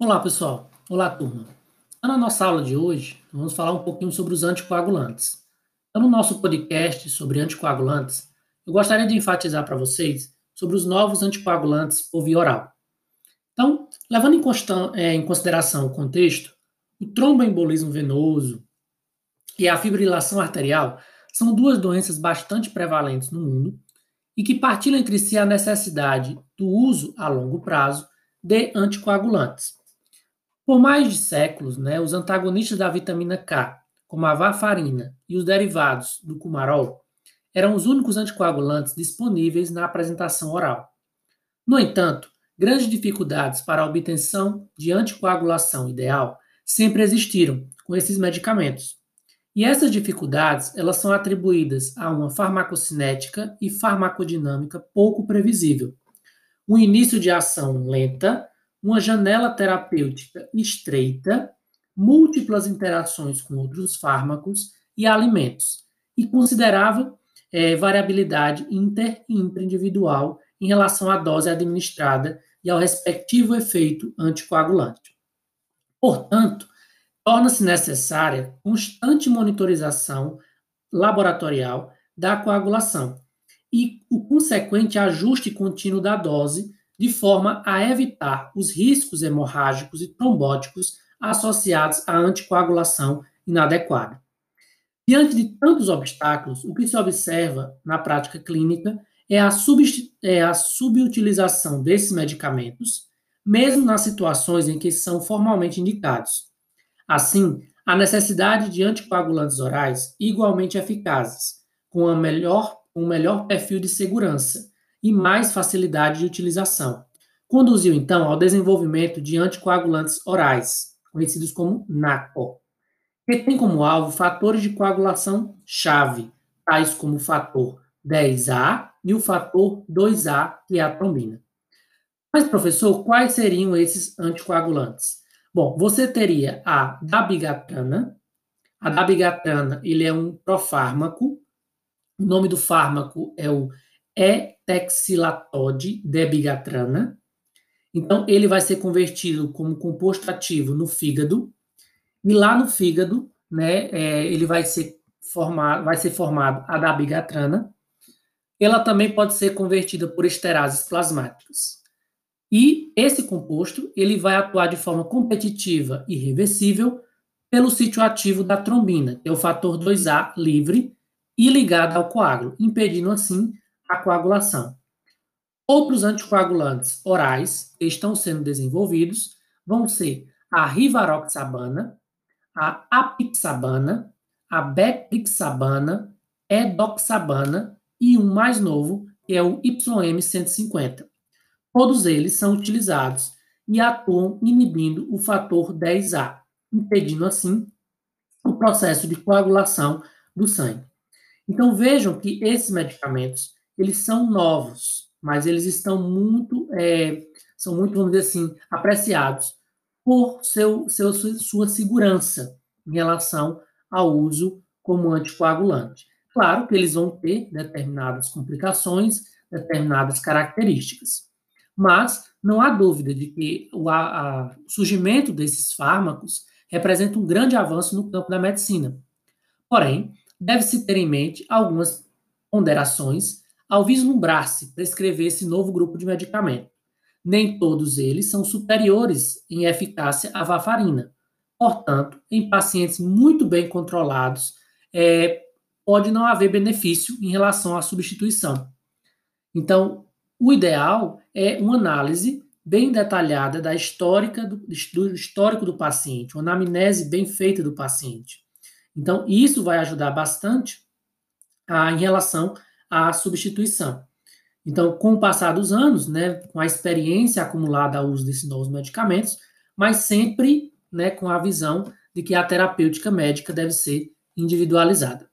Olá, pessoal. Olá, turma. Então, na nossa aula de hoje, vamos falar um pouquinho sobre os anticoagulantes. Então, no nosso podcast sobre anticoagulantes, eu gostaria de enfatizar para vocês sobre os novos anticoagulantes por via oral. Então, levando é, em consideração o contexto, o tromboembolismo venoso e a fibrilação arterial são duas doenças bastante prevalentes no mundo e que partilham entre si a necessidade do uso a longo prazo de anticoagulantes. Por mais de séculos, né, os antagonistas da vitamina K, como a varfarina e os derivados do cumarol, eram os únicos anticoagulantes disponíveis na apresentação oral. No entanto, grandes dificuldades para a obtenção de anticoagulação ideal sempre existiram com esses medicamentos. E essas dificuldades, elas são atribuídas a uma farmacocinética e farmacodinâmica pouco previsível, um início de ação lenta, uma janela terapêutica estreita, múltiplas interações com outros fármacos e alimentos, e considerável é, variabilidade inter e intraindividual em relação à dose administrada e ao respectivo efeito anticoagulante. Portanto, torna-se necessária constante monitorização laboratorial da coagulação e o consequente ajuste contínuo da dose, de forma a evitar os riscos hemorrágicos e trombóticos associados à anticoagulação inadequada. Diante de tantos obstáculos, o que se observa na prática clínica é a, é a subutilização desses medicamentos, mesmo nas situações em que são formalmente indicados. Assim, a necessidade de anticoagulantes orais igualmente eficazes, com melhor um melhor perfil de segurança e mais facilidade de utilização. Conduziu, então, ao desenvolvimento de anticoagulantes orais, conhecidos como NACO, que tem como alvo fatores de coagulação chave, tais como o fator 10A e o fator 2A, que é a trombina. Mas, professor, quais seriam esses anticoagulantes? Bom, você teria a dabigatana. A dabigatana, ele é um profármaco o nome do fármaco é o etexilatode debigatrana. Então, ele vai ser convertido como composto ativo no fígado. E lá no fígado, né, é, ele vai ser formado, vai ser formado a dabigatrana. Ela também pode ser convertida por esterases plasmáticas. E esse composto, ele vai atuar de forma competitiva e reversível pelo sítio ativo da trombina, que é o fator 2A livre, e ligada ao coágulo, impedindo assim a coagulação. Outros anticoagulantes orais que estão sendo desenvolvidos vão ser a rivaroxabana, a apixabana, a betrixabana, edoxabana e um mais novo, que é o YM150. Todos eles são utilizados e atuam inibindo o fator 10A, impedindo assim o processo de coagulação do sangue. Então vejam que esses medicamentos eles são novos, mas eles estão muito, é, são muito, vamos dizer assim, apreciados por seu, seu, sua segurança em relação ao uso como anticoagulante. Claro que eles vão ter determinadas complicações, determinadas características, mas não há dúvida de que o, a, o surgimento desses fármacos representa um grande avanço no campo da medicina. Porém, deve-se ter em mente algumas ponderações ao vislumbrar-se prescrever esse novo grupo de medicamento. Nem todos eles são superiores em eficácia à varfarina. Portanto, em pacientes muito bem controlados, é, pode não haver benefício em relação à substituição. Então, o ideal é uma análise bem detalhada da histórica do, do histórico do paciente, uma anamnese bem feita do paciente. Então, isso vai ajudar bastante a, em relação à substituição. Então, com o passar dos anos, né, com a experiência acumulada ao uso desses novos medicamentos, mas sempre né, com a visão de que a terapêutica médica deve ser individualizada.